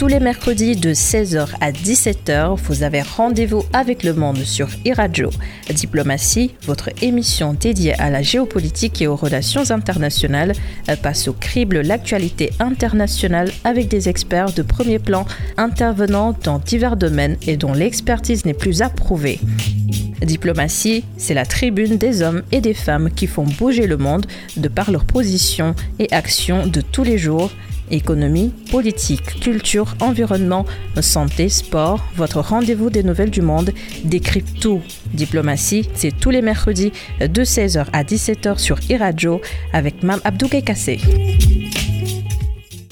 Tous les mercredis de 16h à 17h, vous avez rendez-vous avec le monde sur iRadio. Diplomatie, votre émission dédiée à la géopolitique et aux relations internationales, passe au crible l'actualité internationale avec des experts de premier plan intervenant dans divers domaines et dont l'expertise n'est plus approuvée. Diplomatie, c'est la tribune des hommes et des femmes qui font bouger le monde de par leurs positions et actions de tous les jours Économie, politique, culture, environnement, santé, sport, votre rendez-vous des nouvelles du monde décrypte tout. Diplomatie, c'est tous les mercredis de 16h à 17h sur iRadio avec Mam Abdou Kassé.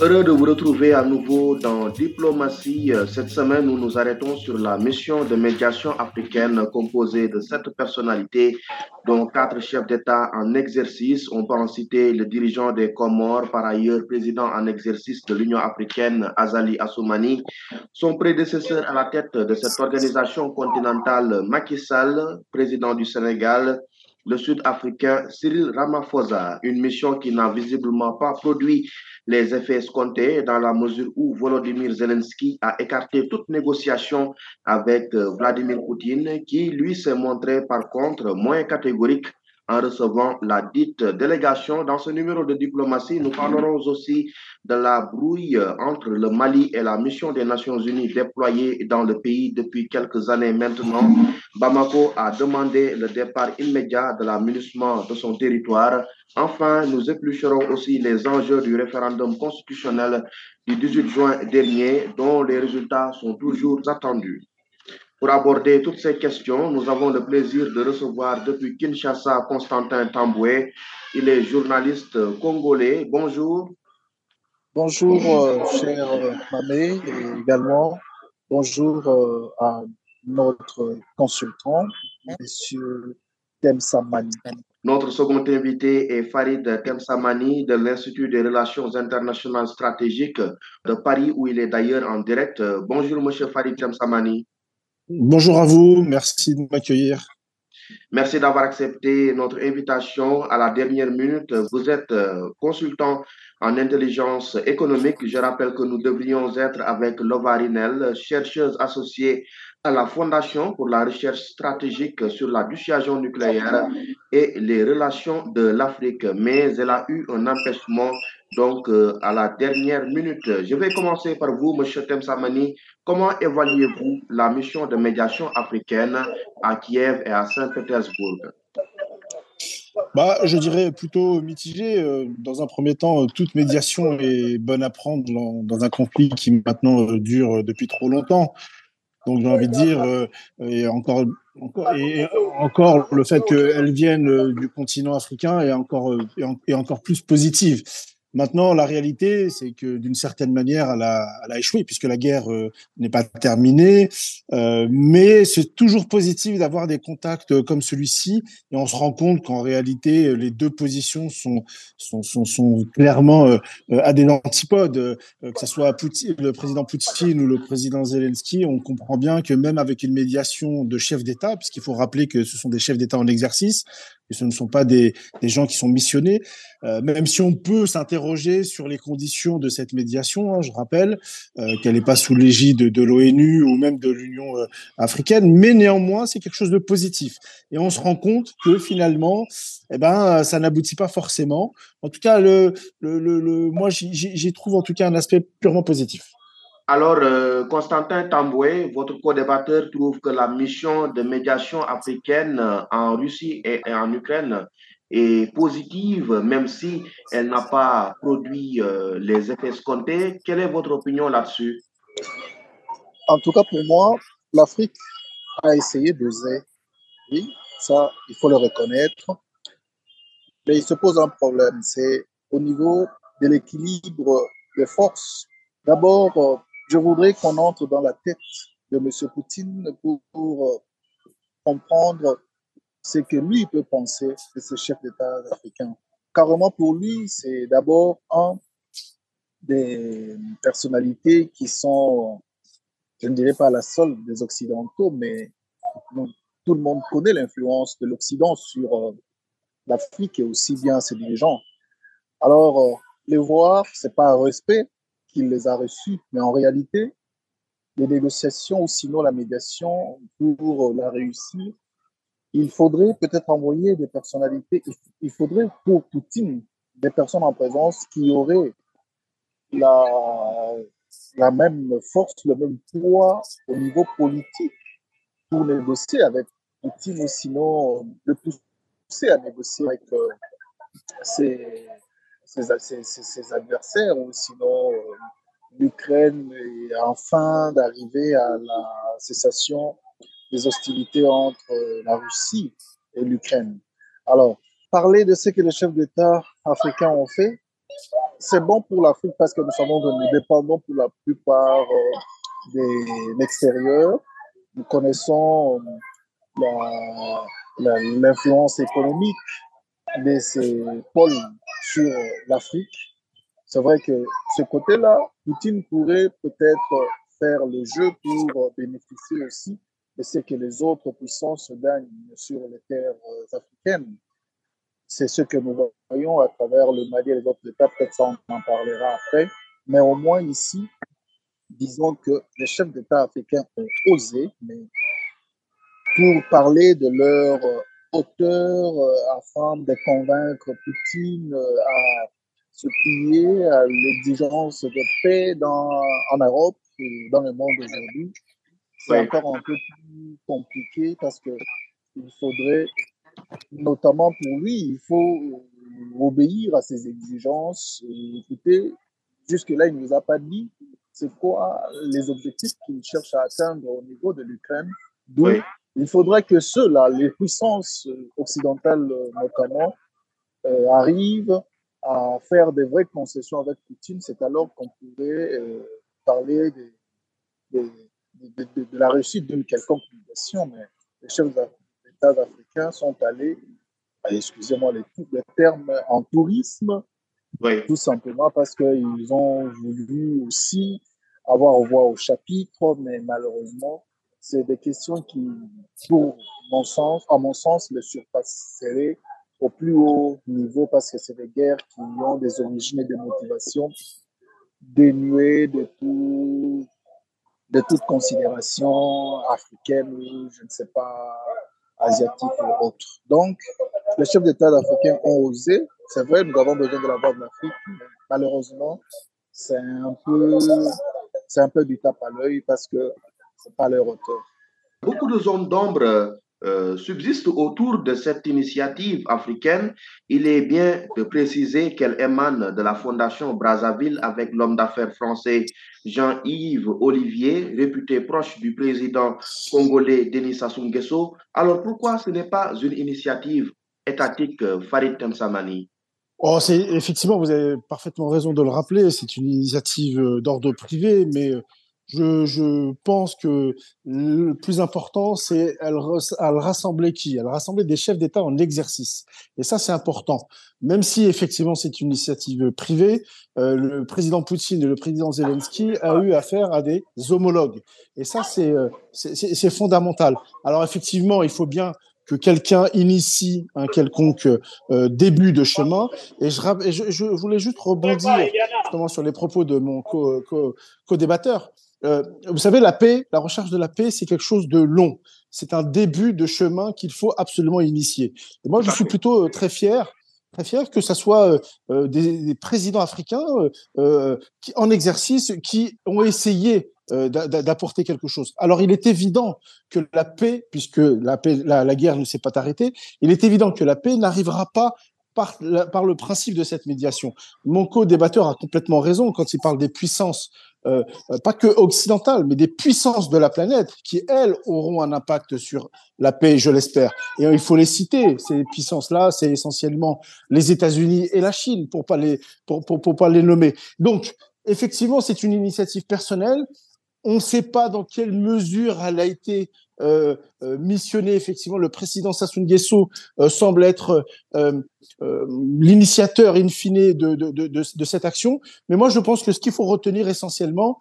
Heureux de vous retrouver à nouveau dans Diplomatie. Cette semaine, nous nous arrêtons sur la mission de médiation africaine composée de sept personnalités, dont quatre chefs d'État en exercice. On peut en citer le dirigeant des Comores, par ailleurs président en exercice de l'Union africaine, Azali Assoumani, son prédécesseur à la tête de cette organisation continentale, Macky Sall, président du Sénégal, le Sud-Africain Cyril Ramaphosa, une mission qui n'a visiblement pas produit les effets escomptés dans la mesure où Volodymyr Zelensky a écarté toute négociation avec euh, Vladimir Poutine, qui lui s'est montré par contre moins catégorique en recevant la dite délégation. Dans ce numéro de diplomatie, nous parlerons aussi de la brouille entre le Mali et la mission des Nations Unies déployée dans le pays depuis quelques années maintenant. Bamako a demandé le départ immédiat de la de son territoire. Enfin, nous éplucherons aussi les enjeux du référendum constitutionnel du 18 juin dernier, dont les résultats sont toujours attendus. Pour aborder toutes ces questions, nous avons le plaisir de recevoir depuis Kinshasa Constantin Tamboué. Il est journaliste congolais. Bonjour. Bonjour, euh, cher Mamé, et également bonjour euh, à notre consultant, M. Temsamani. Notre second invité est Farid Temsamani de l'Institut des relations internationales stratégiques de Paris, où il est d'ailleurs en direct. Bonjour, M. Farid Temsamani. Bonjour à vous, merci de m'accueillir. Merci d'avoir accepté notre invitation à la dernière minute. Vous êtes euh, consultant en intelligence économique. Je rappelle que nous devrions être avec Lovarinel, chercheuse associée à la Fondation pour la recherche stratégique sur la dissuasion nucléaire et les relations de l'Afrique. Mais elle a eu un empêchement donc euh, à la dernière minute. Je vais commencer par vous, M. Temsamani. Comment évaluez-vous la mission de médiation africaine à Kiev et à Saint-Pétersbourg? Bah, je dirais plutôt mitigé. Euh, dans un premier temps, euh, toute médiation est bonne à prendre dans un conflit qui maintenant dure depuis trop longtemps. Donc j'ai envie de dire, et encore, et encore le fait qu'elle vienne du continent africain est encore, est encore plus positive. Maintenant, la réalité, c'est que d'une certaine manière, elle a, elle a, échoué puisque la guerre euh, n'est pas terminée. Euh, mais c'est toujours positif d'avoir des contacts comme celui-ci, et on se rend compte qu'en réalité, les deux positions sont sont, sont, sont clairement euh, à des antipodes. que ce soit le président Poutine ou le président Zelensky, on comprend bien que même avec une médiation de chefs d'État, puisqu'il faut rappeler que ce sont des chefs d'État en exercice, que ce ne sont pas des, des gens qui sont missionnés, euh, même si on peut s'interroger sur les conditions de cette médiation, hein, je rappelle euh, qu'elle n'est pas sous l'égide de, l'ONU ou même de l'Union euh, africaine, mais néanmoins c'est quelque chose de positif. Et on se rend compte que finalement, eh ben, ça n'aboutit pas forcément. En tout cas, le, le, le, moi j'y trouve en tout cas un aspect purement positif. Alors, Constantin Tamboué, votre co-débatteur, trouve que la mission de médiation africaine en Russie et en Ukraine est positive, même si elle n'a pas produit euh, les effets escomptés. Quelle est votre opinion là-dessus? En tout cas, pour moi, l'Afrique a essayé d'oser. Oui, ça, il faut le reconnaître. Mais il se pose un problème, c'est au niveau de l'équilibre des forces. D'abord, euh, je voudrais qu'on entre dans la tête de M. Poutine pour, euh, comprendre ce que lui peut penser de ce chef d'État africain. Carrément, pour lui, c'est d'abord un des personnalités qui sont, je ne dirais pas la seule des Occidentaux, mais tout le monde connaît l'influence de l'Occident sur euh, l'Afrique et aussi bien ses dirigeants. Alors, euh, les voir, c'est pas un respect, qu'il les a reçus. Mais en réalité, les négociations ou sinon la médiation, pour la réussir, il faudrait peut-être envoyer des personnalités, il faudrait pour Poutine des personnes en présence qui auraient la, la même force, le même poids au niveau politique pour négocier avec Poutine ou sinon le pousser à négocier avec euh, ses, ses, adversaires ou sinon euh, l'Ukraine est enfin d'arriver à la cessation des hostilités entre euh, la Russie et l'Ukraine. Alors, parler de ce que les chefs d'État africains ont fait, c'est bon pour l'Afrique parce que nous savons que nous dépendons pour la plupart euh, de l'extérieur. Nous connaissons l'influence économique de ces pôles sur l'Afrique. C'est vrai que ce côté-là, Poutine pourrait peut-être faire le jeu pour bénéficier aussi de ce que les autres puissances gagnent sur les terres africaines. C'est ce que nous voyons à travers le Mali et les autres États. Peut-être on en parlera après. Mais au moins ici, disons que les chefs d'État africains ont osé, mais pour parler de leur hauteur euh, afin de convaincre Poutine euh, à se plier à l'exigence de paix dans, en Europe et dans le monde aujourd'hui. C'est encore un peu plus compliqué parce que il faudrait, notamment pour lui, il faut obéir à ses exigences. Et écoutez, jusque-là, il ne nous a pas dit c'est quoi les objectifs qu'il cherche à atteindre au niveau de l'Ukraine. Il faudrait que ceux-là, les puissances occidentales notamment, euh, arrivent à faire des vraies concessions avec Poutine. C'est alors qu'on pourrait euh, parler de, de, la réussite d'une quelconque médiation. Mais les chefs d'État africains sont allés, excusez-moi les, les termes, en tourisme, tout simplement parce qu'ils ont voulu aussi avoir voix au chapitre, mais malheureusement, c'est des questions qui, pour mon sens, à mon sens, le surpasseraient au plus haut niveau parce que c'est des guerres qui ont des origines et des motivations dénuées de tout, de toute considération africaine ou je ne sais pas, asiatique ou autre. Donc, les chefs d'État africains ont osé. C'est vrai, nous avons besoin de la voix de l'Afrique, malheureusement, c'est un peu, c'est un peu du tape à l'œil parce que c'est pas leur hauteur. Beaucoup de zones d'ombre euh, subsistent autour de cette initiative africaine. Il est bien de préciser qu'elle émane de la Fondation Brazzaville avec l'homme d'affaires français Jean-Yves Olivier, réputé proche du président congolais Denis Sassou Nguesso. Alors pourquoi ce n'est pas une initiative étatique, euh, Farid Temsamani? Oh, c'est effectivement, vous avez parfaitement raison de le rappeler. C'est une initiative euh, d'ordre privé, mais je, je, pense que le plus important, c'est elle, elle rassembler qui? Elle rassembler des chefs d'État en exercice. Et ça, c'est important. Même si effectivement c'est une initiative privée, euh, le président Poutine et le président Zelensky a eu affaire à des homologues. Et ça, c'est euh, c'est fondamental. Alors effectivement, il faut bien que quelqu'un initie un quelconque euh, début de chemin. Et je, je, je, voulais juste rebondir justement sur les propos de mon co-débatteur. Euh, vous savez, la paix, la recherche de la paix, c'est quelque chose de long. C'est un début de chemin qu'il faut absolument initier. Et moi, je suis plutôt euh, très fier, très fier que ce soit euh, des, des, présidents africains qui, en exercice qui ont essayé d'apporter quelque chose. Alors, il est évident que la paix, puisque la, paix, la, la guerre ne s'est pas arrêtée, il est évident que la paix n'arrivera pas par, le principe de cette médiation. Mon co-débatteur a complètement raison quand il parle des puissances euh, pas que occidentales, mais des puissances de la planète qui, elles, auront un impact sur la paix, je l'espère. Et il faut les citer. Ces puissances-là, c'est essentiellement les États-Unis et la Chine, pour pas les, pour, pour, pour pas les nommer. Donc, effectivement, c'est une initiative personnelle. On ne sait pas dans quelle mesure elle a été euh, euh, missionné effectivement le président Sassou Nguesso euh, semble être l'initiateur in fine de, de, de, de, cette action. Mais moi, je pense que ce qu'il faut retenir essentiellement,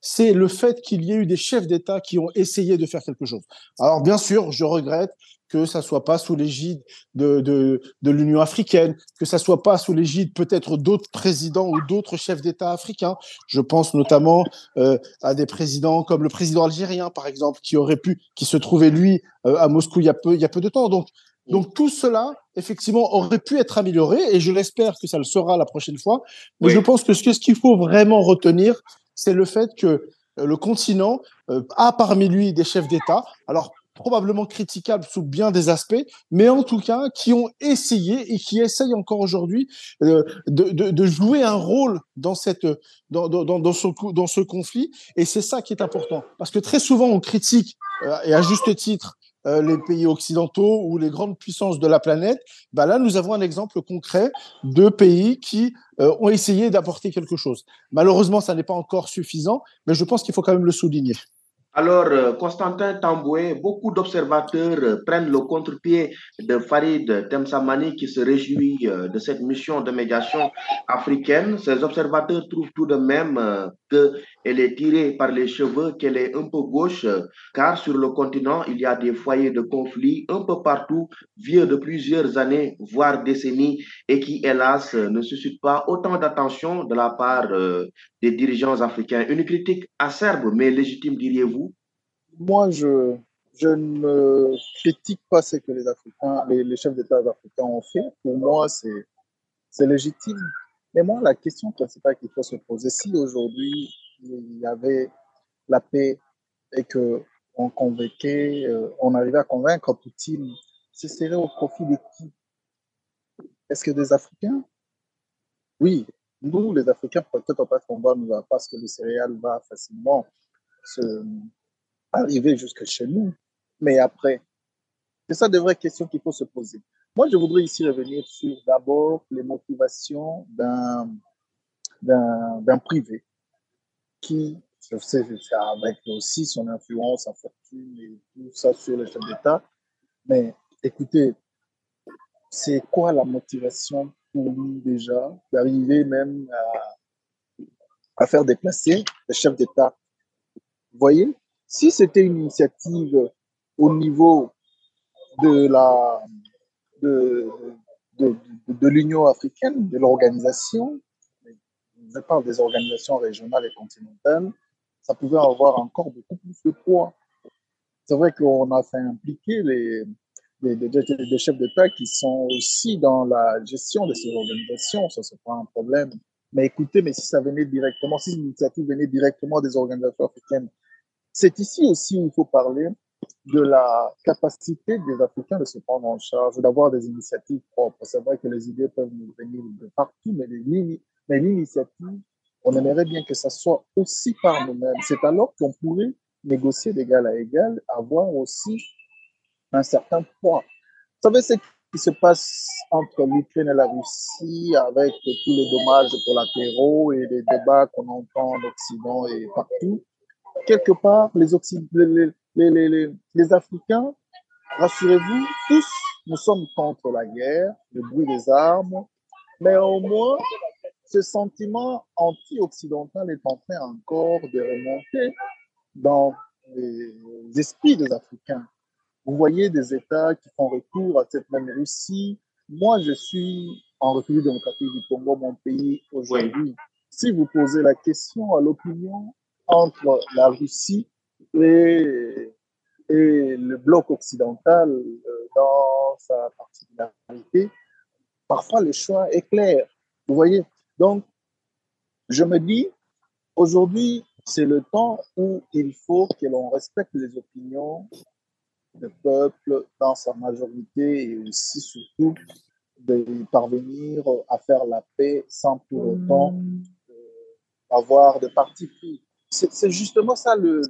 c'est le fait qu'il y ait eu des chefs d'État qui ont essayé de faire quelque chose. Alors bien sûr, je regrette que ça soit pas sous l'égide de, de, de l'Union africaine, que ça soit pas sous l'égide peut-être d'autres présidents ou d'autres chefs d'État africains. Je pense notamment euh, à des présidents comme le président algérien, par exemple, qui aurait pu, qui se trouvait lui euh, à Moscou il y a peu, il y a peu de temps. Donc, donc tout cela, effectivement, aurait pu être amélioré et je l'espère que ça le sera la prochaine fois. Mais je pense que ce qu'il faut vraiment retenir, c'est le fait que euh, le continent a parmi lui des chefs d'État. Alors probablement critiquables sous bien des aspects, mais en tout cas qui ont essayé et qui essayent encore aujourd'hui euh, de, jouer un rôle dans, cette, dans, dans, dans ce conflit. Et c'est ça qui est important. Parce que très souvent, on critique, euh, et à juste titre, euh, les pays occidentaux ou les grandes puissances de la planète, bah là, nous avons un exemple concret de pays qui ont essayé d'apporter quelque chose. Malheureusement, ça n'est pas encore suffisant, mais je pense qu'il faut quand même le souligner. Alors, euh, Constantin Tamboué, beaucoup d'observateurs euh, prennent le contre-pied de Farid Temsamani qui se réjouit euh, de cette mission de médiation africaine. Ces observateurs trouvent tout de même qu'elle est tirée par les cheveux, qu'elle est un peu gauche, car sur le continent, il y a des foyers de conflit un peu partout, vieux de plusieurs années, voire décennies, et qui, hélas, ne suscitent pas autant d'attention de la part des dirigeants africains. Une critique acerbe, mais légitime, diriez-vous? Moi, je, je ne critique pas ce que les Africains, les, chefs d'État africains ont fait. Pour moi, c'est légitime. Mais moi, la question principale qu'il faut se poser, si aujourd'hui il y avait la paix et que on euh, on arrivait à convaincre Poutine, ce serait au profit de qui? Est-ce que des Africains? Oui, nous, les Africains, peut-être pas qu'on va nous parce que le céréal va facilement se, arriver jusque chez nous. Mais après, c'est ça de vraies questions qu'il faut se poser. Moi, je voudrais ici revenir sur d'abord les motivations d'un, privé qui, je sais, avec aussi son influence, sa fortune et tout ça sur les chefs d'État. Mais écoutez, c'est quoi la motivation pour lui déjà d'arriver même à, à, faire déplacer les chefs d'État? Vous voyez, si c'était une initiative au niveau de la de, de, l'Union africaine, de l'organisation, je parle des organisations régionales et continentales, ça pouvait avoir encore beaucoup plus de poids. C'est vrai qu'on a fait impliquer les, des, des, des chefs d'État qui sont aussi dans la gestion de ces organisations. Ça, c'est pas un problème. Mais écoutez, mais si ça venait directement, si l'initiative venait directement des organisations africaines, c'est ici aussi où il faut parler de la capacité des Africains de se prendre en charge, d'avoir des initiatives propres. C'est vrai que les idées peuvent nous venir de partout, mais l'initiative, on aimerait bien que ça soit aussi par nous-mêmes. C'est alors qu'on pourrait négocier d'égal à égal, avoir aussi un certain poids. Vous savez ce qui se passe entre l'Ukraine et la Russie avec tous les dommages terreau et les débats qu'on entend en Occident et partout? Quelque part, les, les, les, les, les Africains, rassurez-vous, tous, nous sommes contre la guerre, le bruit des armes, mais au moins, ce sentiment anti-occidental est en train encore de remonter dans les esprits des Africains. Vous voyez des États qui font recours à cette même Russie. Moi, je suis en République démocratique du Congo, mon pays aujourd'hui. Si vous posez la question à l'opinion entre la Russie et, et le bloc occidental euh, dans sa particularité, parfois le choix est clair. Vous voyez Donc, je me dis, aujourd'hui, c'est le temps où il faut que l'on respecte les opinions le peuple dans sa majorité et aussi surtout de parvenir à faire la paix sans pour autant euh, avoir de parti pris. C'est justement ça le,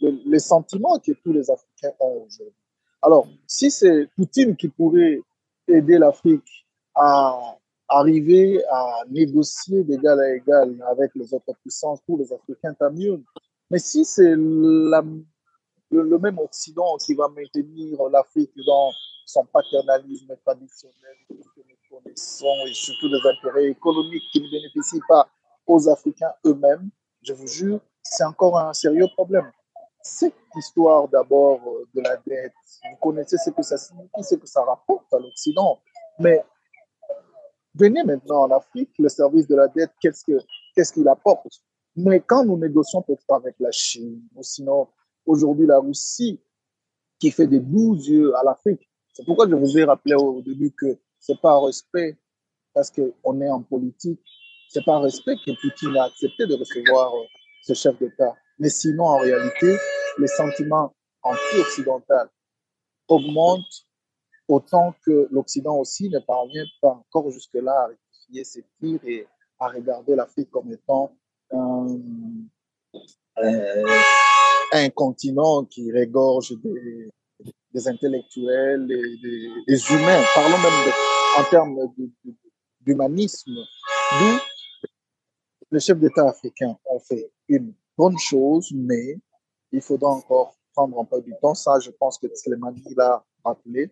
le, sentiment que tous les Africains ont aujourd'hui. Alors, si c'est Poutine qui pourrait aider l'Afrique à arriver à négocier d'égal à égal avec les autres puissances pour les Africains, tant mieux. Mais si c'est le, même Occident qui va maintenir l'Afrique dans son paternalisme traditionnel que nous connaissons et surtout les intérêts économiques qui ne bénéficient pas aux Africains eux-mêmes, je vous jure, c'est encore un sérieux problème. cette histoire d'abord de la dette, vous connaissez ce que ça signifie, ce que ça rapporte à l'Occident. Mais venez maintenant en Afrique, le service de la dette, qu'est-ce qu'il ce qu'il apporte? Mais quand nous négocions peut-être avec la Chine, ou sinon aujourd'hui la Russie, qui fait des doux yeux à l'Afrique, c'est pourquoi je vous ai rappelé au début que c'est pas un respect parce qu'on est en politique, c'est pas un respect que Poutine a accepté de recevoir ce chef d'État. Mais sinon, en réalité, les sentiments anti-occidentaux augmentent autant que l'Occident aussi ne parvient pas encore jusque-là à rectifier ses tirs et à regarder l'Afrique comme étant un, un, continent qui régorge des, intellectuels et des, humains. Parlons même en termes d'humanisme, les chefs d'État africains ont fait une bonne chose, mais il faudra encore prendre un peu du temps. Ça, je pense que Slimani l'a rappelé.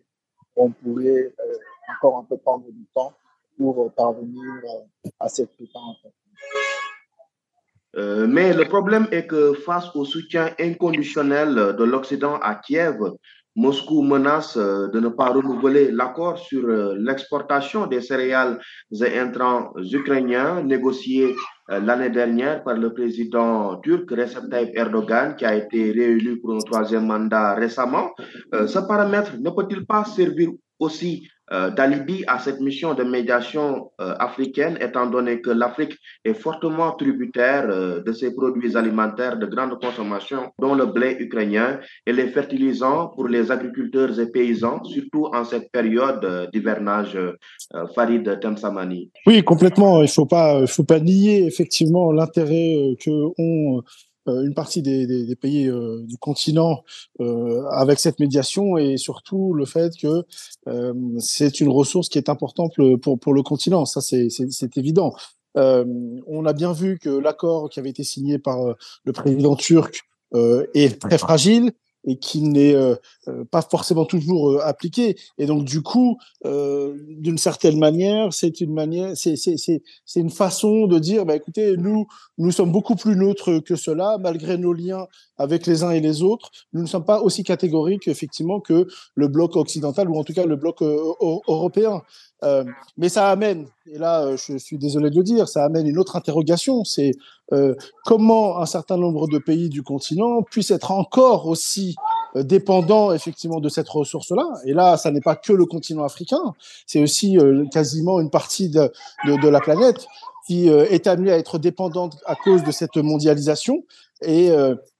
On pourrait euh, encore un peu prendre du temps pour parvenir euh, à cette putain. Euh, mais le problème est que face au soutien inconditionnel de l'Occident à Kiev, Moscou menace de ne pas renouveler l'accord sur l'exportation des céréales et intrants ukrainiens négocié l'année dernière par le président turc Recep Tayyip Erdogan, qui a été réélu pour un troisième mandat récemment. Ce paramètre ne peut-il pas servir aussi euh, d'alibi à cette mission de médiation euh, africaine, étant donné que l'Afrique est fortement tributaire euh, de ses produits alimentaires de grande consommation, dont le blé ukrainien et les fertilisants pour les agriculteurs et paysans, surtout en cette période d'hivernage Farid Temsamani. Oui, complètement. Il ne faut pas, faut pas nier effectivement l'intérêt que ont euh, une partie des, des, des pays euh, du continent euh, avec cette médiation et surtout le fait que c'est une ressource qui est importante pour, pour le continent. Ça, c'est évident. on a bien vu que l'accord qui avait été signé par le président turc est très fragile et qui n'est euh, euh, pas forcément toujours euh, appliqué. Et donc, du coup, d'une certaine manière, c'est une manière, c'est c'est une façon de dire, bah, écoutez, nous, nous sommes beaucoup plus neutres que cela, malgré nos liens avec les uns et les autres. Nous ne sommes pas aussi catégoriques, effectivement, que le bloc occidental ou en tout cas le bloc européen. Euh, mais ça amène, et là euh, je suis désolé de le dire, ça amène une autre interrogation, c'est euh, comment un certain nombre de pays du continent puissent être encore aussi dépendants effectivement de cette ressource-là. Et là, ça n'est pas que le continent africain, c'est aussi quasiment une partie de, de la planète qui est amenée à être dépendante à cause de cette mondialisation. Et,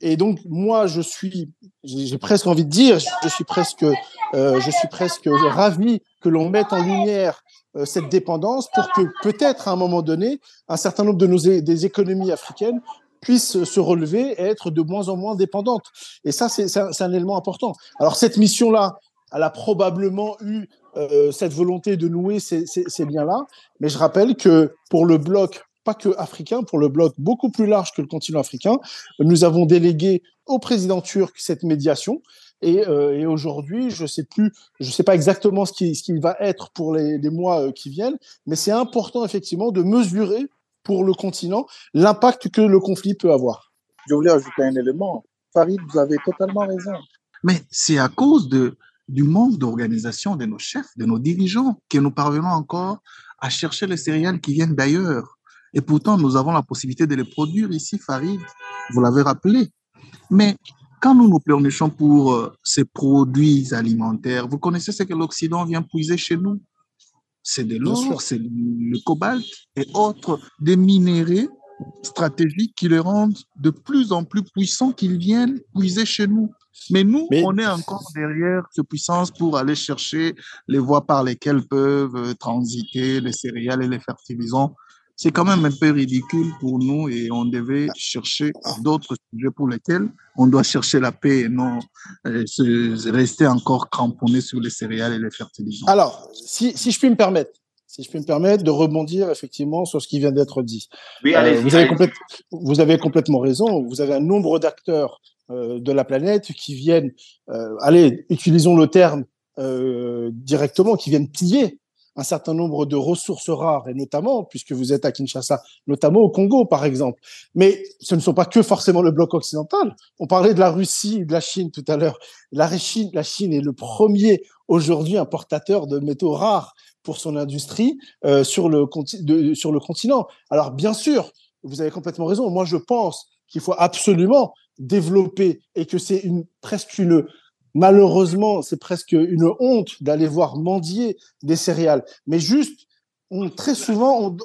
et donc moi, je suis, j'ai presque envie de dire, je suis presque, je suis presque ravi que l'on mette en lumière euh, cette dépendance pour que peut-être à un moment donné, un certain nombre de nos des économies africaines puissent se relever et être de moins en moins dépendantes. Et ça, c'est un, un, élément important. Alors cette mission-là, elle a probablement eu euh, cette volonté de nouer ces, ces, ces liens-là, mais je rappelle que pour le bloc pas que africain, pour le bloc beaucoup plus large que le continent africain. Nous avons délégué au président turc cette médiation et, euh, et aujourd'hui, je sais plus, je sais pas exactement ce qui, ce qui va être pour les, les mois euh, qui viennent, mais c'est important effectivement de mesurer pour le continent l'impact que le conflit peut avoir. Je voulais ajouter un élément. Farid, vous avez totalement raison. Mais c'est à cause de, du manque d'organisation de nos chefs, de nos dirigeants, que nous parvenons encore à chercher les céréales qui viennent d'ailleurs. Et pourtant, nous avons la possibilité de les produire ici, Farid. Vous l'avez rappelé. Mais quand nous nous pleurnichons pour euh, ces produits alimentaires, vous connaissez ce que l'Occident vient puiser chez nous? C'est de l'or, c'est le cobalt et autres, des minéraux stratégiques qui les rendent de plus en plus puissants qu'ils viennent puiser chez nous. Mais nous, on est encore derrière cette puissance pour aller chercher les voies par lesquelles peuvent euh, transiter les céréales et les fertilisants c'est quand même un peu ridicule pour nous et on devait chercher d'autres sujets pour lesquels on doit chercher la paix et non euh, se, rester encore cramponné sur les céréales et les fertilisants. Alors, si, si je puis me permettre, si je puis me permettre de rebondir effectivement sur ce qui vient d'être dit. Oui, allez, euh, vous, avez vous, avez complètement raison. Vous avez un nombre d'acteurs euh, de la planète qui viennent, euh, allez, utilisons le terme directement, qui viennent piller un certain nombre de ressources rares, et notamment, puisque vous êtes à Kinshasa, notamment au Congo, par exemple. Mais ce ne sont pas que forcément le bloc occidental. On parlait de la Russie et de la Chine tout à l'heure. La Chine, la Chine est le premier aujourd'hui importateur de métaux rares pour son industrie euh, sur, le, sur le continent. Alors, bien sûr, vous avez complètement raison. Moi, je pense qu'il faut absolument développer et que c'est une, presque une, malheureusement, c'est presque une honte d'aller voir mendier des céréales. Mais juste, très souvent,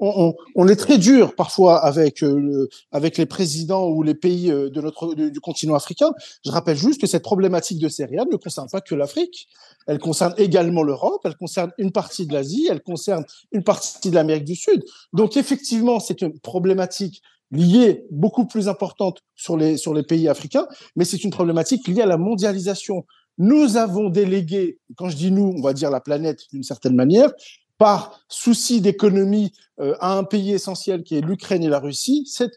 on, est très dur parfois avec, euh, les présidents ou les pays euh, de notre, du continent africain. Je rappelle juste que cette problématique de céréales ne concerne pas que l'Afrique. Elle concerne également l'Europe, elle concerne une partie de l'Asie, elle concerne une partie de l'Amérique du Sud. Donc effectivement, c'est une problématique liée beaucoup plus importante sur les, sur les pays africains, mais c'est une problématique liée à la mondialisation. Nous avons délégué, quand je dis nous, on va dire la planète d'une certaine manière, par souci d'économie euh, à un pays essentiel qui est l'Ukraine et la Russie, cette,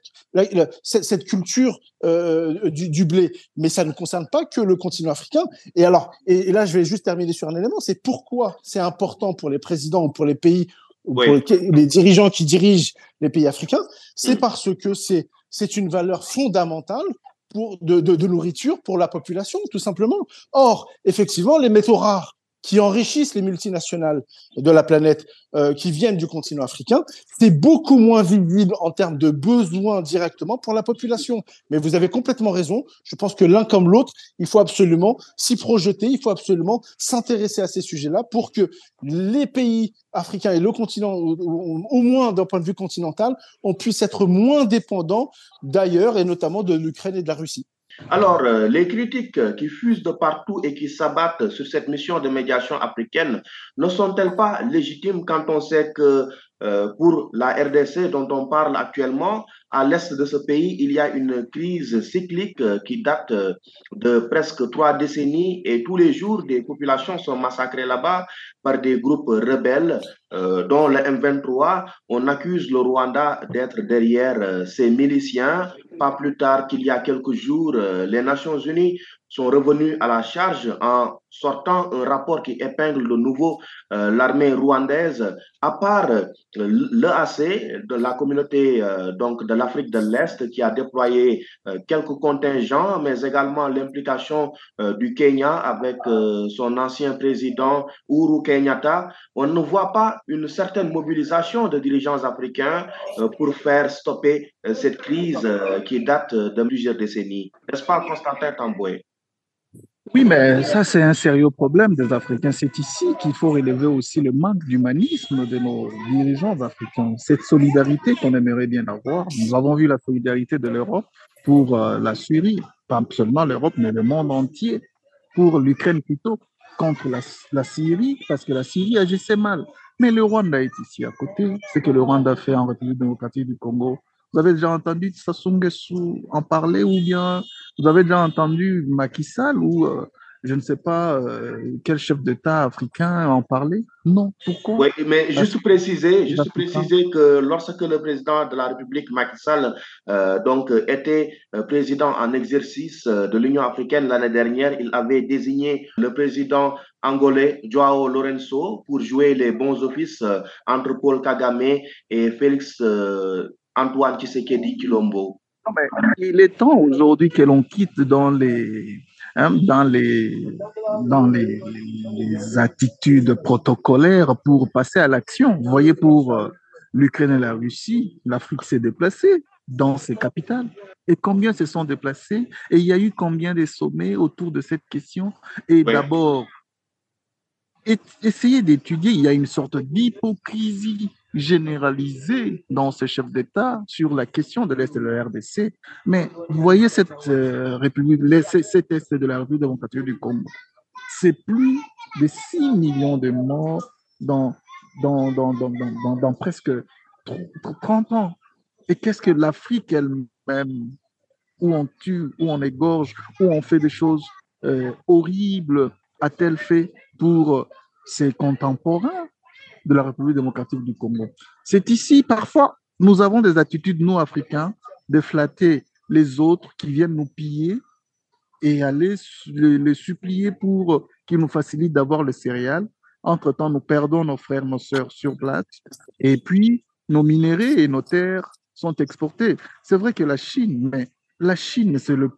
cette, culture euh, du, du, blé. Mais ça ne concerne pas que le continent africain. Et alors, et, là, je vais juste terminer sur un élément, c'est pourquoi c'est important pour les présidents ou pour les pays pour les, dirigeants qui dirigent les pays africains, c'est mm. parce que c'est c'est une valeur fondamentale pour de, de, de, nourriture pour la population, tout simplement. Or, effectivement, les métaux rares qui enrichissent les multinationales de la planète euh, qui viennent du continent africain, c'est beaucoup moins visible en termes de besoins directement pour la population. Mais vous avez complètement raison. Je pense que l'un comme l'autre, il faut absolument s'y projeter, il faut absolument s'intéresser à ces sujets-là pour que les pays africains et le continent, au moins d'un point de vue continental, on puisse être moins dépendants d'ailleurs et notamment de l'Ukraine et de la Russie. Alors, euh, les critiques qui fusent de partout et qui s'abattent sur cette mission de médiation africaine ne sont-elles pas légitimes quand on sait que pour la RDC dont on parle actuellement, à l'est de ce pays, il y a une crise cyclique qui date de presque trois décennies et tous les jours, des populations sont massacrées là-bas par des groupes rebelles, euh, dont le M23. On accuse le Rwanda d'être derrière ces miliciens. Pas plus tard qu'il y a quelques jours, les Nations Unies sont revenus à la charge en sortant un rapport qui épingle de nouveau euh, l'armée rwandaise, à part euh, l'EAC de la communauté euh, donc de l'Afrique de l'Est qui a déployé quelques contingents, mais également l'implication du Kenya avec son ancien président Uhuru Kenyatta. On ne voit pas une certaine mobilisation de dirigeants africains pour faire stopper cette crise qui date de plusieurs décennies. N'est-ce pas, Constantin Tamboué? Oui, mais ça, c'est un sérieux problème des Africains. C'est ici qu'il faut relever aussi le manque d'humanisme de nos dirigeants africains. Cette solidarité qu'on aimerait bien avoir. Nous avons vu la solidarité de l'Europe pour euh, la Syrie, pas seulement l'Europe, mais le monde entier, pour l'Ukraine plutôt, contre la, Syrie, parce que la Syrie agissait mal. Mais le Rwanda est ici à côté. Ce que le Rwanda fait en République démocratique du Congo, vous avez déjà entendu Sassou en parler ou bien vous avez déjà entendu Macky Sall ou euh, je ne sais pas euh, quel chef d'État africain en parler Non. Pourquoi? Oui, mais juste préciser, juste préciser que lorsque le président de la République Macky Sall euh, donc était président en exercice de l'Union africaine l'année dernière, il avait désigné le président angolais Joao Lorenzo pour jouer les bons offices entre Paul Kagame et Félix Antoine Tshisekedi Kilombo Il est temps aujourd'hui que l'on quitte dans les, hein, dans les, dans les, les, attitudes protocolaires pour passer à l'action. Vous voyez, pour euh, l'Ukraine et la Russie, l'Afrique s'est déplacée dans ses capitales. Et combien se sont déplacés Et il y a eu combien de sommets autour de cette question? Et d'abord, essayer d'étudier, il y a une sorte d'hypocrisie généralisée dans ces chefs d'État sur la question de l'Est de la RDC. Mais vous voyez cette euh, République, cet Est de la République démocratique du Congo, c'est plus de 6 millions de morts dans, dans, dans, dans, dans presque 30 ans. Et qu'est-ce que l'Afrique elle-même, où on tue, où on égorge, où on fait des choses euh, horribles, a-t-elle fait pour ses contemporains? De la République démocratique du Congo. C'est ici, parfois, nous avons des attitudes, nous, Africains, de flatter les autres qui viennent nous piller et aller les, supplier pour qu'ils nous facilitent d'avoir le céréales. Entre-temps, nous perdons nos frères, nos sœurs sur place. Et puis, nos minéraux et nos terres sont exportés. C'est vrai que la Chine, mais la Chine, c'est le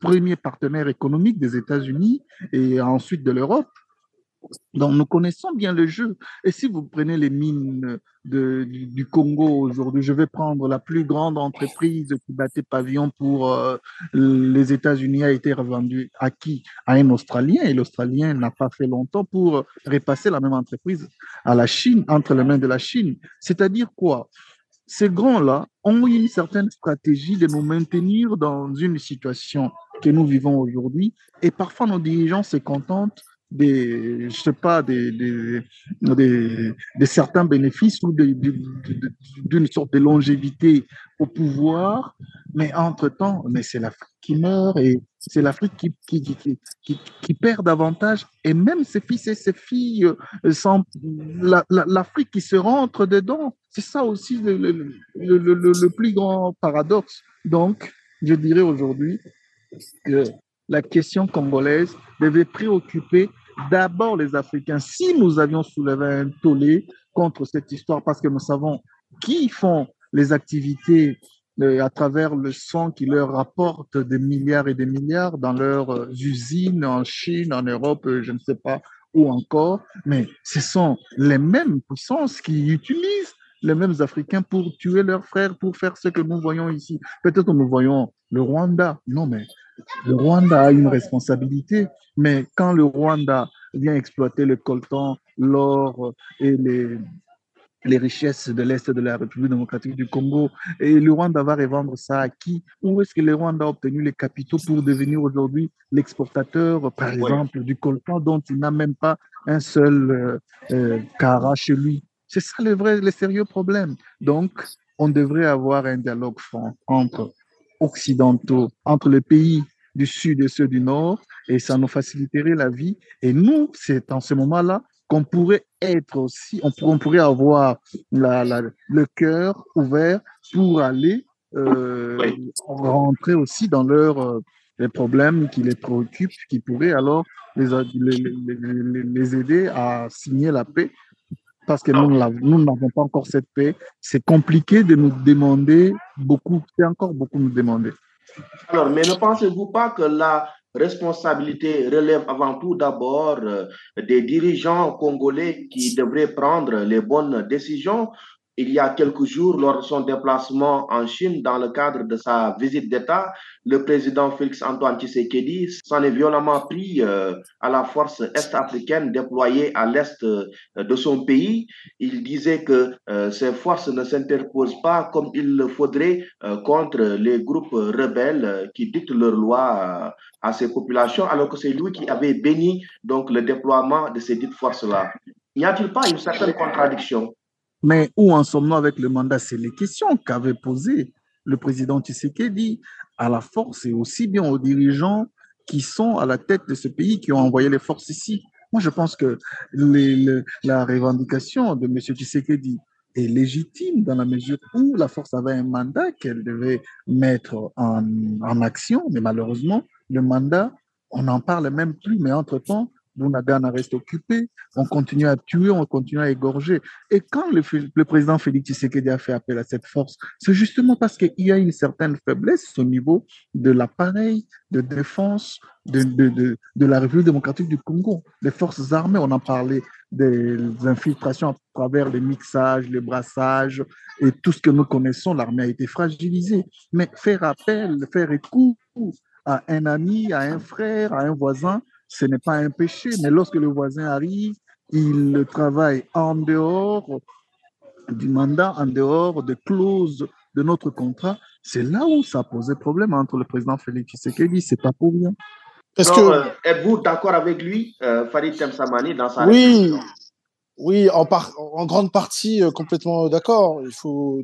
premier partenaire économique des États-Unis et ensuite de l'Europe. Donc, nous connaissons bien le jeu. Et si vous prenez les mines du, Congo aujourd'hui, je vais prendre la plus grande entreprise qui battait pavillon pour euh, les États-Unis a été revendue à qui? À un Australien. Et l'Australien n'a pas fait longtemps pour repasser la même entreprise à la Chine, entre les mains de la Chine. C'est-à-dire quoi? Ces grands-là ont une certaine stratégie de nous maintenir dans une situation que nous vivons aujourd'hui. Et parfois, nos dirigeants se contentent des, je sais pas, des, des, des, certains bénéfices ou d'une sorte de longévité au pouvoir, mais entre-temps, c'est l'Afrique qui meurt et c'est l'Afrique qui, qui, qui, qui, perd davantage et même ses fils et ses filles, euh, l'Afrique qui se rentre dedans. C'est ça aussi le, le, le, plus grand paradoxe. Donc, je dirais aujourd'hui que la question congolaise devait préoccuper d'abord les Africains. Si nous avions soulevé un tollé contre cette histoire, parce que nous savons qui font les activités euh, à travers le sang qui leur rapporte des milliards et des milliards dans leurs euh, usines en Chine, en Europe, euh, je ne sais pas où encore, mais ce sont les mêmes puissances qui utilisent les mêmes Africains pour tuer leurs frères, pour faire ce que nous voyons ici. Peut-être que nous voyons le Rwanda. Non, mais le Rwanda a une responsabilité. Mais quand le Rwanda vient exploiter le coltan, l'or et les, les richesses de l'Est de la République démocratique du Congo. Et le Rwanda va revendre ça à qui? Où est-ce que le Rwanda a obtenu les capitaux pour devenir aujourd'hui l'exportateur, par exemple, du coltan dont il n'a même pas un seul euh, euh cara chez lui? C'est ça le vrai, le sérieux problème. Donc, on devrait avoir un dialogue franc entre occidentaux, entre les pays du Sud et ceux du Nord, et ça nous faciliterait la vie. Et nous, c'est en ce moment-là qu'on pourrait être aussi, on, pourrait avoir la, le cœur ouvert pour aller euh, rentrer aussi dans leurs euh, les problèmes qui les préoccupent, qui pourraient alors les, les, les aider à signer la paix parce que nous n'avons pas encore cette paix. C'est compliqué de nous demander beaucoup, c'est encore beaucoup nous demander. Alors, mais ne pensez-vous pas que la responsabilité relève avant tout d'abord euh, des dirigeants congolais qui devraient prendre les bonnes décisions il y a quelques jours, lors de son déplacement en Chine, dans le cadre de sa visite d'État, le président Félix Antoine Tshisekedi s'en est violemment pris euh, à la force est-africaine déployée à l'est euh, de son pays. Il disait que euh, ces forces ne s'interposent pas comme il le faudrait contre les groupes rebelles qui dictent leurs lois à ces populations, alors que c'est lui qui avait béni donc le déploiement de ces dites forces-là. N'y a-t-il pas une certaine contradiction? Mais où en sommes-nous avec le mandat? C'est les questions qu'avait posées le président Tshisekedi à la force et aussi bien aux dirigeants qui sont à la tête de ce pays, qui ont envoyé les forces ici. Moi, je pense que la revendication de M. Tshisekedi est légitime dans la mesure où la force avait un mandat qu'elle devait mettre en, en action, mais malheureusement, le mandat, on n'en parle même plus, mais entre-temps, Bounagana reste occupé, on continue à tuer, on continue à égorger. Et quand le, président Félix Tshisekedi a fait appel à cette force, c'est justement parce qu'il y a une certaine faiblesse au niveau de l'appareil de défense de, de, de, de, la République démocratique du Congo. Les forces armées, on en parlait des infiltrations à travers les mixages, les brassages et tout ce que nous connaissons, l'armée a été fragilisée. Mais faire appel, faire écoute à un ami, à un frère, à un voisin, ce n'est pas un péché, mais lorsque le voisin arrive, il travaille en dehors du mandat, en dehors des clauses de notre contrat. C'est là où ça posait problème entre le président Félix Tshisekedi, c'est pas pour rien. Est-ce que euh, êtes-vous d'accord avec lui, euh, Farid Temsamani, dans sa Oui, oui, en, en grande partie euh, complètement d'accord. Il faut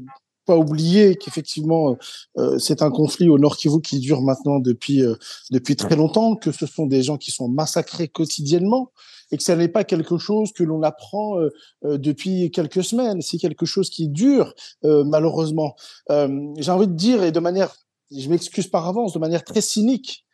pas oublier qu'effectivement, euh, c'est un conflit au Nord Kivu qui dure maintenant depuis, euh, depuis très longtemps, que ce sont des gens qui sont massacrés quotidiennement et que ce n'est pas quelque chose que l'on apprend euh, depuis quelques semaines. C'est quelque chose qui dure, malheureusement. J'ai envie de dire, et de manière, je m'excuse par avance, de manière très cynique,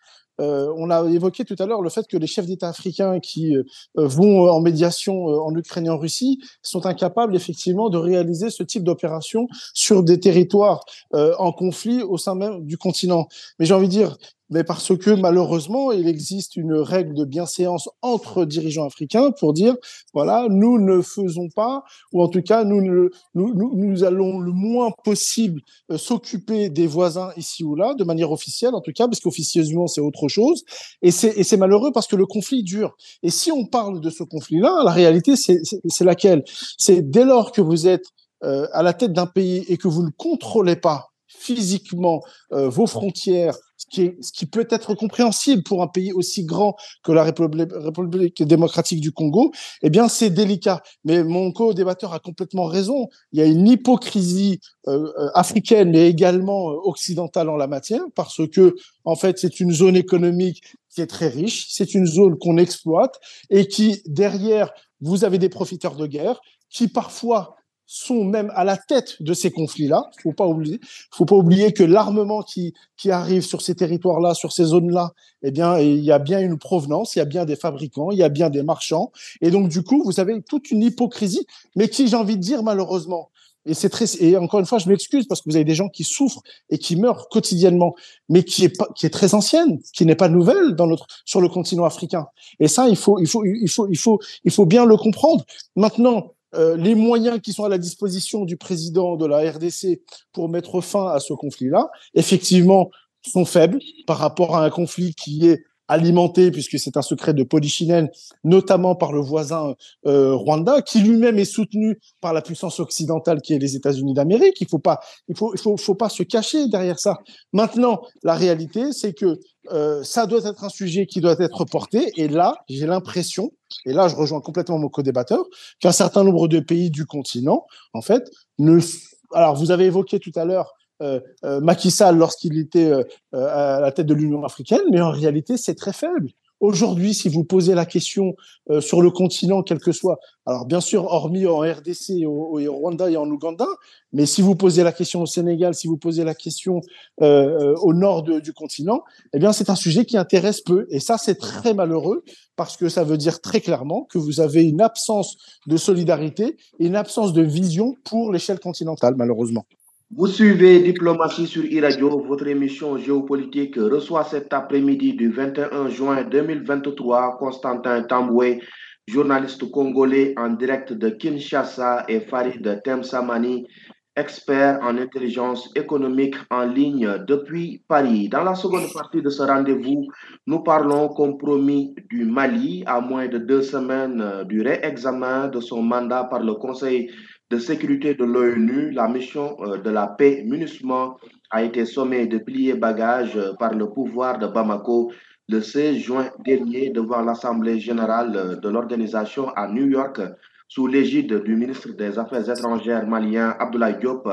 euh, on a évoqué tout à l'heure le fait que les chefs d'État africains qui euh, vont en médiation en Ukraine et en Russie sont incapables effectivement de réaliser ce type d'opération sur des territoires en conflit au sein même du continent. Mais j'ai envie de dire, mais parce que malheureusement, il existe une règle de bienséance entre dirigeants africains pour dire, voilà, nous ne faisons pas, ou en tout cas, nous, nous, allons le moins possible euh, s'occuper des voisins ici ou là, de manière officielle en tout cas, parce qu'officieusement, c'est autre chose. Et c'est malheureux parce que le conflit dure. Et si on parle de ce conflit-là, la réalité, c'est laquelle? C'est dès lors que vous êtes euh, à la tête d'un pays et que vous ne contrôlez pas physiquement euh, vos frontières, ce qui, est, ce qui peut être compréhensible pour un pays aussi grand que la République, démocratique du Congo, eh bien, c'est délicat. Mais mon co-débatteur a complètement raison. Il y a une hypocrisie euh, euh, africaine, mais également occidentale en la matière, parce que, en fait, c'est une zone économique qui est très riche, c'est une zone qu'on exploite et qui, derrière, vous avez des profiteurs de guerre qui parfois sont même à la tête de ces conflits-là. Faut pas oublier, faut pas oublier que l'armement qui qui arrive sur ces territoires-là, sur ces zones-là, eh bien, il y a bien une provenance, il y a bien des fabricants, il y a bien des marchands, et donc du coup, vous avez toute une hypocrisie, mais qui, j'ai envie de dire, malheureusement, et c'est très et encore une fois, je m'excuse parce que vous avez des gens qui souffrent et qui meurent quotidiennement, mais qui est pas, qui est très ancienne, qui n'est pas nouvelle dans notre sur le continent africain. Et ça, il faut il faut il faut il faut il faut bien le comprendre. Maintenant, euh, les moyens qui sont à la disposition du président de la RDC pour mettre fin à ce conflit-là, effectivement, sont faibles par rapport à un conflit qui est alimenté, puisque c'est un secret de polichinelle, notamment par le voisin euh, Rwanda, qui lui-même est soutenu par la puissance occidentale qui est les États-Unis d'Amérique. Il faut il faut, il faut, faut pas se cacher derrière ça. Maintenant, la réalité, c'est que euh, ça doit être un sujet qui doit être porté. Et là, j'ai l'impression, et là, je rejoins complètement mon co-débatteur, qu'un certain nombre de pays du continent, en fait, ne. Alors, vous avez évoqué tout à l'heure euh, euh, Macky Sall lorsqu'il était euh, à la tête de l'Union africaine, mais en réalité, c'est très faible. Aujourd'hui, si vous posez la question sur le continent, quel que soit, alors bien sûr, hormis en RDC, au, Rwanda et en Ouganda, mais si vous posez la question au Sénégal, si vous posez la question au nord du continent, eh bien, c'est un sujet qui intéresse peu. Et ça, c'est très malheureux parce que ça veut dire très clairement que vous avez une absence de solidarité et une absence de vision pour l'échelle continentale, malheureusement. Vous suivez Diplomatie sur e-radio. Votre émission géopolitique reçoit cet après-midi du 21 juin 2023 Constantin Tamboué, journaliste congolais en direct de Kinshasa, et Farid Temsamani, expert en intelligence économique en ligne depuis Paris. Dans la seconde partie de ce rendez-vous, nous parlons compromis du Mali à moins de deux semaines du réexamen de son mandat par le Conseil de sécurité de l'ONU, la mission euh, de la paix MINUSMA a été sommée de plier bagage euh, par le pouvoir de Bamako le 16 juin dernier devant l'Assemblée générale euh, de l'organisation à New York sous l'égide du ministre des Affaires étrangères malien Abdoulaye Diop.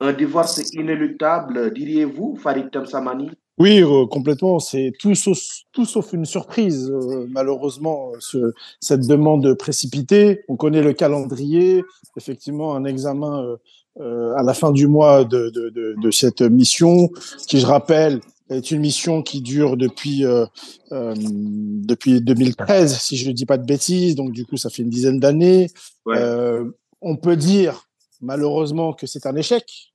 Un divorce inéluctable, diriez-vous, Farid Temsamani? Oui, euh, complètement. C'est tout sauf, tout sauf une surprise, euh, malheureusement, ce, cette demande précipitée. On connaît le calendrier. Effectivement, un examen euh, à la fin du mois de, de, de, de, cette mission, qui, je rappelle, est une mission qui dure depuis depuis 2013, si je ne dis pas de bêtises. Donc, du coup, ça fait une dizaine d'années. on peut dire, malheureusement, que c'est un échec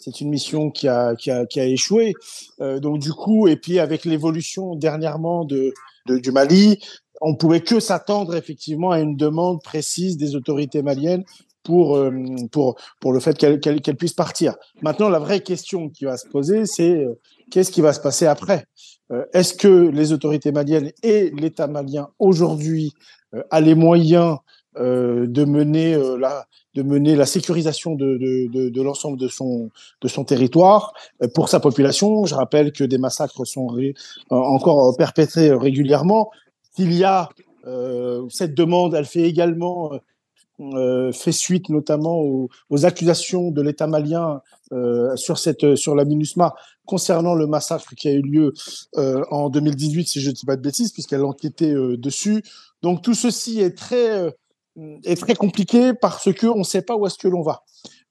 c'est une mission qui a, qui a, qui a échoué. Euh, donc du coup, et puis avec l'évolution dernièrement de, du Mali, on pouvait que s'attendre effectivement à une demande précise des autorités maliennes pour, euh, pour, pour le fait qu'elle qu puisse partir. Maintenant, la vraie question qui va se poser, c'est euh, qu'est-ce qui va se passer après? Est-ce que les autorités maliennes et l'État malien aujourd'hui a les moyens de mener la, de mener la sécurisation de, de, de, l'ensemble de son, de son territoire euh, pour sa population. Je rappelle que des massacres sont euh, encore perpétrés régulièrement. Il y a euh, cette demande, elle fait également euh, fait suite notamment aux, aux accusations de l'État malien euh, sur cette sur la MINUSMA concernant le massacre qui a eu lieu euh, en 2018, si je ne dis pas de bêtises, puisqu'elle enquêtait dessus. Donc tout ceci est très est très compliqué parce que on ne sait pas où est-ce que l'on va.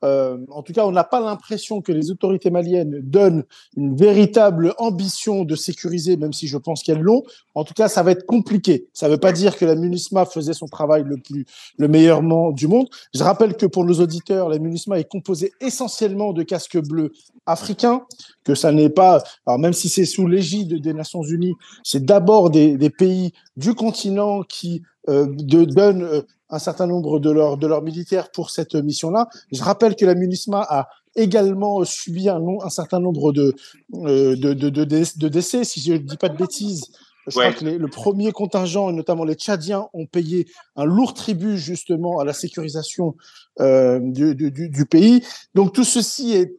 euh, en tout cas, on n'a pas l'impression que les autorités maliennes donnent une véritable ambition de sécuriser, même si je pense qu'elles l'ont. En tout cas, ça va être compliqué. Ça ne veut pas dire que la MUNISMA faisait son travail le plus, le meilleur du monde. Je rappelle que pour nos auditeurs, la MUNISMA est composée essentiellement de casques bleus africains, que ça n'est pas, alors même si c'est sous l'égide des Nations Unies, c'est d'abord des, pays du continent qui euh, donnent euh, un certain nombre de leurs de leurs militaires pour cette mission-là. Je rappelle que la MUNISMA a également subi un, un certain nombre de, euh, de, de, de, décès, si je ne dis pas de bêtises. Je crois que le premier contingent, et notamment les Tchadiens, ont payé un lourd tribut justement à la sécurisation euh, du, du, du, pays. Donc tout ceci est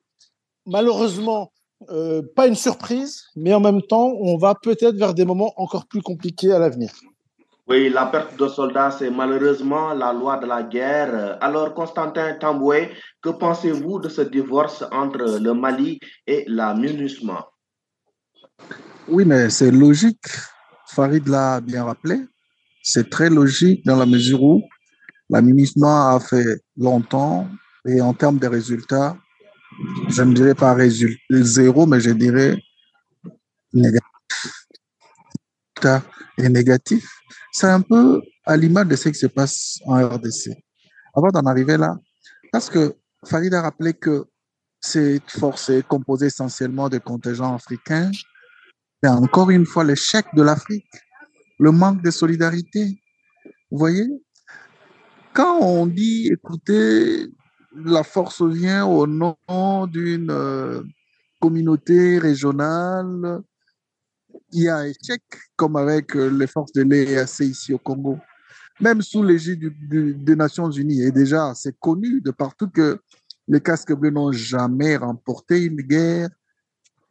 malheureusement euh, pas une surprise, mais en même temps, on va peut-être vers des moments encore plus compliqués à l'avenir. Oui, la perte de soldats, c'est malheureusement la loi de la guerre. Alors, Constantin Tamboué, que pensez-vous de ce divorce entre le Mali et la MINUSMA? Oui, mais c'est logique. Farid l'a bien rappelé. C'est très logique dans la mesure où la MINUSMA a fait longtemps et en termes de résultats, je ne dirais pas zéro, mais je dirais négatif. Et négatif c'est un peu à l'image de ce qui se passe en RDC. Avant d'en arriver là, parce que Farid a rappelé que cette force est composée essentiellement de contingents africains, et encore une fois l'échec de l'Afrique, le manque de solidarité. Vous voyez, quand on dit, écoutez, la force vient au nom d'une euh, communauté régionale il y a échec, comme avec euh, les forces de l'EAC ici au Congo. Même sous l'égide des Nations Unies. Et déjà, c'est connu de partout que les casques bleus n'ont jamais remporté une guerre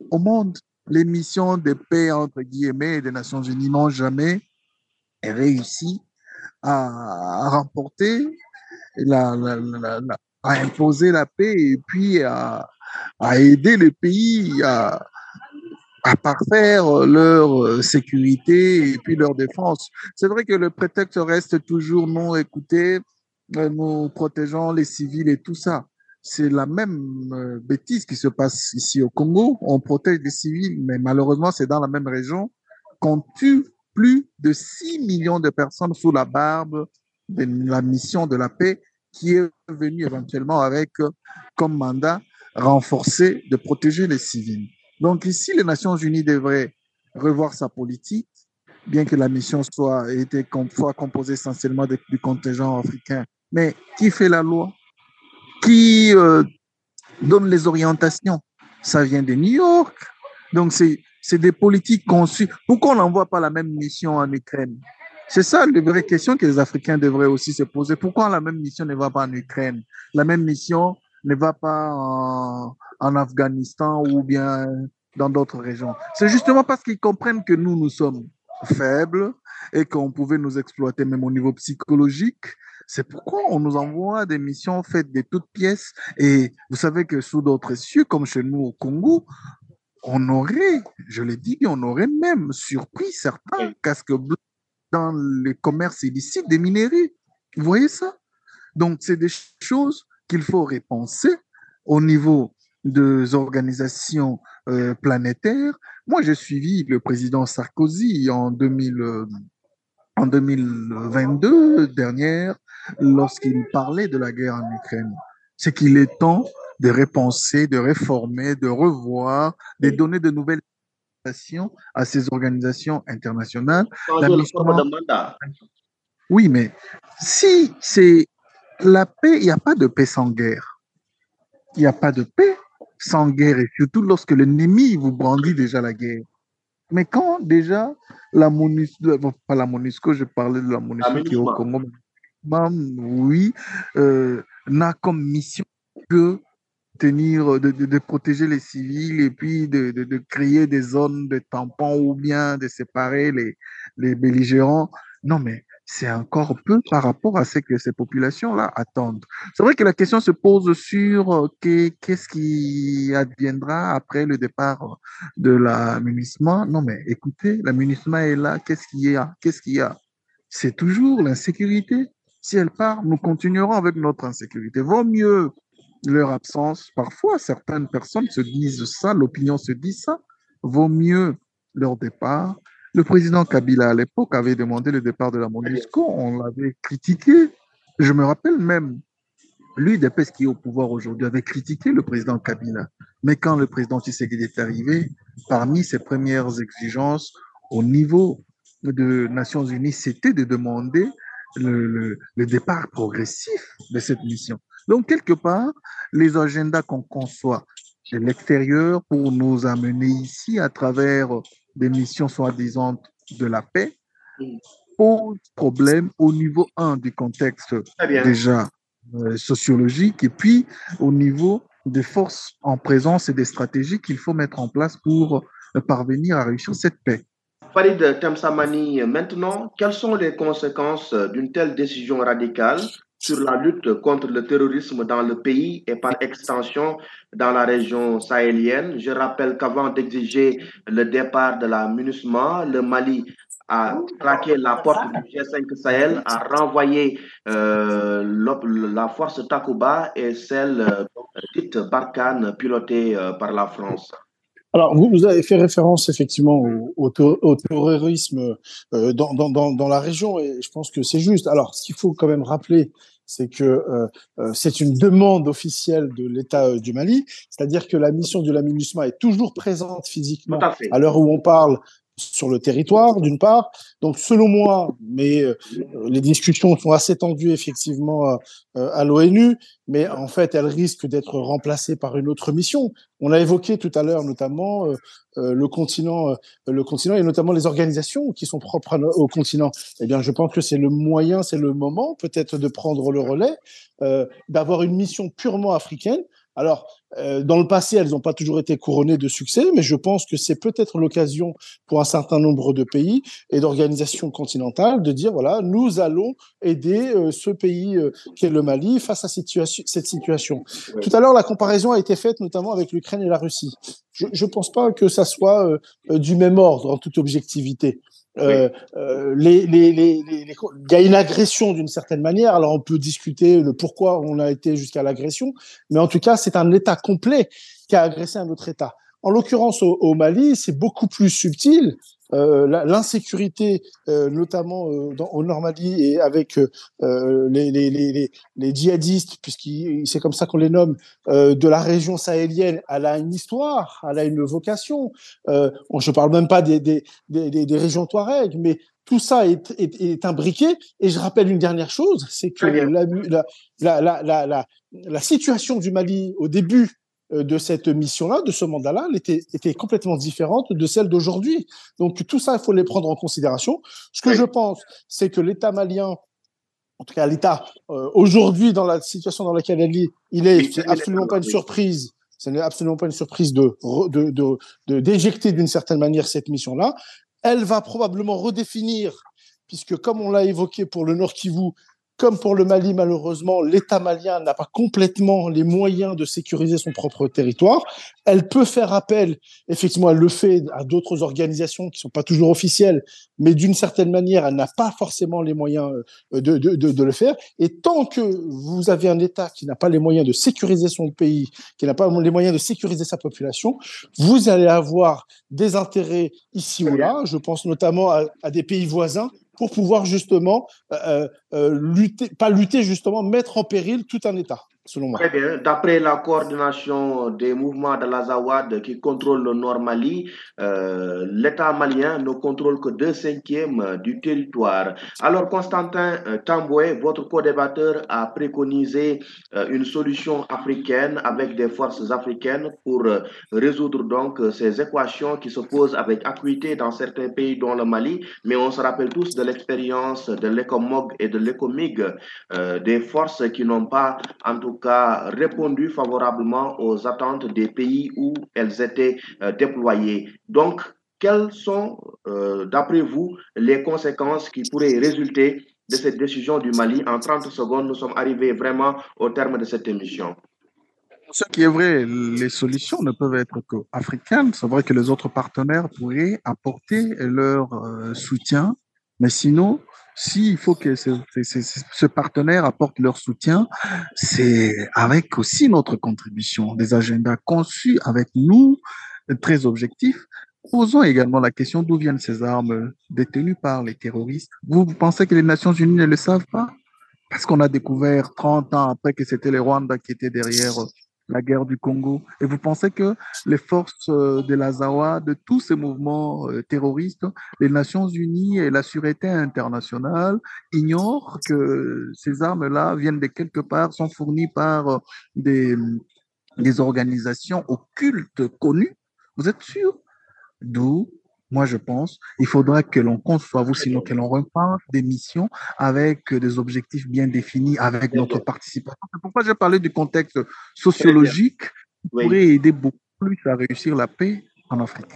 au monde. Les missions de paix, entre guillemets, des Nations Unies n'ont jamais réussi à, remporter, à imposer la paix et puis à, à aider les pays à, à parfaire euh, leur euh, sécurité et puis leur défense. C'est vrai que le prétexte reste toujours non écouté, euh, nous protégeons les civils et tout ça. C'est la même bêtise qui se passe ici au Congo. On protège les civils, mais malheureusement, c'est dans la même région qu'on tue plus de 6 millions de personnes sous la barbe de la mission de la paix qui est venue éventuellement avec comme mandat renforcé de protéger les civils. Donc ici, les Nations Unies devraient revoir sa politique, bien que la mission soit, été, soit composée essentiellement du contingent africain. Mais qui fait la loi? Qui euh, donne les orientations? Ça vient de New York. Donc c'est des politiques conçues. Pourquoi on n'envoie pas la même mission en Ukraine? C'est ça la vraie question que les Africains devraient aussi se poser. Pourquoi la même mission ne va pas en Ukraine? La même mission ne va pas en, en Afghanistan ou bien dans d'autres régions. C'est justement parce qu'ils comprennent que nous, nous sommes faibles et qu'on pouvait nous exploiter même au niveau psychologique. C'est pourquoi on nous envoie des missions faites de toutes pièces. Et vous savez que sous d'autres cieux, comme chez nous au Congo, on aurait, je l'ai dit, on aurait même surpris certains casques bleus dans le commerce illicite des minerais. Vous voyez ça? Donc, c'est des choses qu'il faut repenser au niveau des organisations euh, planétaires. Moi, j'ai suivi le président Sarkozy en, 2000, euh, en 2022 dernière lorsqu'il parlait de la guerre en Ukraine. C'est qu'il est temps de repenser, de réformer, de revoir, de donner de nouvelles à ces organisations internationales. Oui, mais si c'est la paix, il n'y a pas de paix sans guerre. Il n'y a pas de paix sans guerre, et surtout lorsque l'ennemi vous brandit déjà la guerre. Mais quand déjà la MONUSCO, pas la MONUSCO, je parlais de la MONUSCO qui est au Congo, oui, euh, n'a comme mission que tenir, de, de, protéger les civils et puis de, de, créer des zones de tampons ou bien de séparer les, les belligérants. Non, mais c'est encore peu par rapport à ce que ces populations-là attendent. C'est vrai que la question se pose sur euh, qu'est-ce qui adviendra après le départ de la Non, mais écoutez, la est là, qu'est-ce qu'il y a? Qu'est-ce qu'il y a? C'est toujours l'insécurité. Si elle part, nous continuerons avec notre insécurité. Vaut mieux leur absence, parfois certaines personnes se disent ça, l'opinion se dit ça, vaut mieux leur départ. Le président Kabila à l'époque avait demandé le départ de la MONUSCO, on l'avait critiqué. Je me rappelle même, lui, ce qui est au pouvoir aujourd'hui, avait critiqué le président Kabila. Mais quand le président Tshisekedi est arrivé, parmi ses premières exigences au niveau de Nations Unies, c'était de demander le, le, départ progressif de cette mission. Donc, quelque part, les agendas qu'on conçoit de l'extérieur pour nous amener ici à travers des missions soi-disant de la paix posent problème au niveau 1 du contexte déjà euh, sociologique et puis au niveau des forces en présence et des stratégies qu'il faut mettre en place pour parvenir à réussir cette paix. Farid Temsamani, maintenant, quelles sont les conséquences d'une telle décision radicale sur la lutte contre le terrorisme dans le pays et par extension dans la région sahélienne. Je rappelle qu'avant d'exiger le départ de la MINUSMA, le Mali a traqué la porte du G5 Sahel, a renvoyé euh, la force Takuba et celle euh, dite Barkhane pilotée euh, par la France. Alors, vous, vous, avez fait référence effectivement au, au, terrorisme euh, dans, dans, dans, la région et je pense que c'est juste. Alors, ce qu'il faut quand même rappeler, c'est que euh, euh c'est une demande officielle de l'État euh, du Mali, c'est-à-dire que la mission de la MINUSMA est toujours présente physiquement à, à l'heure où on parle sur le territoire, d'une part. Donc, selon moi, mais euh, les discussions sont assez tendues effectivement euh, à l'ONU, mais en fait, elles risquent d'être remplacées par une autre mission. On a évoqué tout à l'heure notamment euh, le continent, le continent et notamment les organisations qui sont propres au continent. Eh bien, je pense que c'est le moyen, c'est le moment peut-être de prendre le relais, d'avoir une mission purement africaine alors, euh, dans le passé, elles n'ont pas toujours été couronnées de succès, mais je pense que c'est peut-être l'occasion pour un certain nombre de pays et d'organisations continentales de dire, voilà, nous allons aider euh, ce pays euh, qui est le Mali face à cette situation. Tout à l'heure, la comparaison a été faite notamment avec l'Ukraine et la Russie. Je ne pense pas que ça soit du même ordre en toute objectivité. Euh, euh, il y a une agression d'une certaine manière. Alors on peut discuter le pourquoi on a été jusqu'à l'agression, mais en tout cas c'est un État complet qui a agressé un autre État. En l'occurrence au, Mali, c'est beaucoup plus subtil l'insécurité, euh, notamment euh, dans, au Normandie et avec les, les, les, les, djihadistes, puisqu'il c'est comme ça qu'on les nomme, de la région sahélienne, elle a une histoire, elle a une vocation. je ne parle même pas des, des, des, des régions Touareg, mais tout ça est, est, est, imbriqué. Et je rappelle une dernière chose, c'est que la, la, la, la, la, situation du Mali au début euh, de cette mission-là, de ce mandat-là, elle était, était complètement différente de celle d'aujourd'hui. Donc tout ça, il faut les prendre en considération. Ce que je pense, c'est que l'État malien, en tout cas l'État euh, aujourd'hui dans la situation dans laquelle elle est, il est, c'est absolument pas une surprise. Ce n'est absolument pas une surprise de de d'éjecter d'une certaine manière cette mission-là. Elle va probablement redéfinir, puisque comme on l'a évoqué pour le Nord Kivu, comme pour le Mali, malheureusement, l'État malien n'a pas complètement les moyens de sécuriser son propre territoire. Elle peut faire appel, effectivement, elle le fait à d'autres organisations qui sont pas toujours officielles, mais d'une certaine manière, elle n'a pas forcément les moyens euh, de, de, de, de, le faire. Et tant que vous avez un État qui n'a pas les moyens de sécuriser son pays, qui n'a pas les moyens de sécuriser sa population, vous allez avoir des intérêts ici ou là. Je pense notamment à, à des pays voisins pour pouvoir justement euh, euh, lutter, pas lutter justement, mettre en péril tout un État. Très bien. D'après la coordination des mouvements de l'Azawad qui contrôle le Nord Mali, euh, l'État malien ne contrôle que deux cinquièmes du territoire. Alors, Constantin euh, Tamboué, votre co-débatteur, a préconisé euh, une solution africaine avec des forces africaines pour résoudre donc ces équations qui se posent avec acuité dans certains pays, dont le Mali. Mais on se rappelle tous de l'expérience de l'ECOMOG et de l'ECOMIG, des forces qui n'ont pas, en tout cas répondu favorablement aux attentes des pays où elles étaient euh, déployées. Donc, quelles sont, euh, d'après vous, les conséquences qui pourraient résulter de cette décision du Mali? En 30 secondes, nous sommes arrivés vraiment au terme de cette émission. Ce qui est vrai, les solutions ne peuvent être que africaines. C'est vrai que les autres partenaires pourraient apporter leur euh, soutien, mais sinon, s'il faut que ce, partenaire apporte leur soutien, c'est avec aussi notre contribution, des agendas conçus avec nous, très objectifs. Posons également la question d'où viennent ces armes détenues par les terroristes. Vous, vous pensez que les Nations Unies ne le savent pas? Parce qu'on a découvert 30 ans après que c'était les Rwandais qui étaient derrière la guerre du Congo. Et vous pensez que les forces euh, de l'Azawa, de tous ces mouvements euh, terroristes, les Nations Unies et la sûreté internationale ignorent que ces armes-là viennent de quelque part, sont fournies par euh, des organisations occultes connues? Vous êtes sûr? D'où moi, je pense, il faudra que l'on conçoive ou sinon que l'on reparle des missions avec des objectifs bien définis, avec notre participation. C'est pourquoi j'ai parlé du contexte sociologique qui pourrait aider beaucoup plus à réussir la paix en Afrique.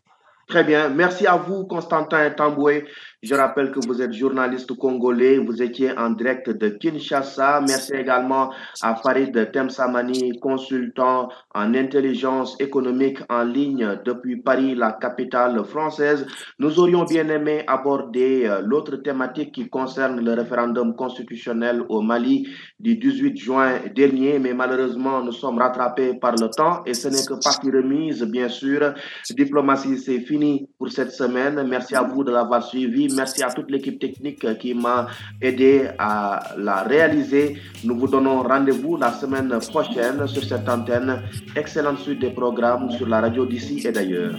Très bien. Merci à vous, Constantin Tamboué. Je rappelle que vous êtes journaliste congolais. Vous étiez en direct de Kinshasa. Merci également à Farid Temsamani, consultant en intelligence économique en ligne depuis Paris, la capitale française. Nous aurions bien aimé aborder euh, l'autre thématique qui concerne le référendum constitutionnel au Mali du 18 juin dernier, mais malheureusement, nous sommes rattrapés par le temps et ce n'est que partie remise, bien sûr. Diplomatie, c'est pour cette semaine. Merci à vous de l'avoir suivi. Merci à toute l'équipe technique qui m'a aidé à la réaliser. Nous vous donnons rendez-vous la semaine prochaine sur cette antenne. Excellente suite des programmes sur la radio d'ici et d'ailleurs.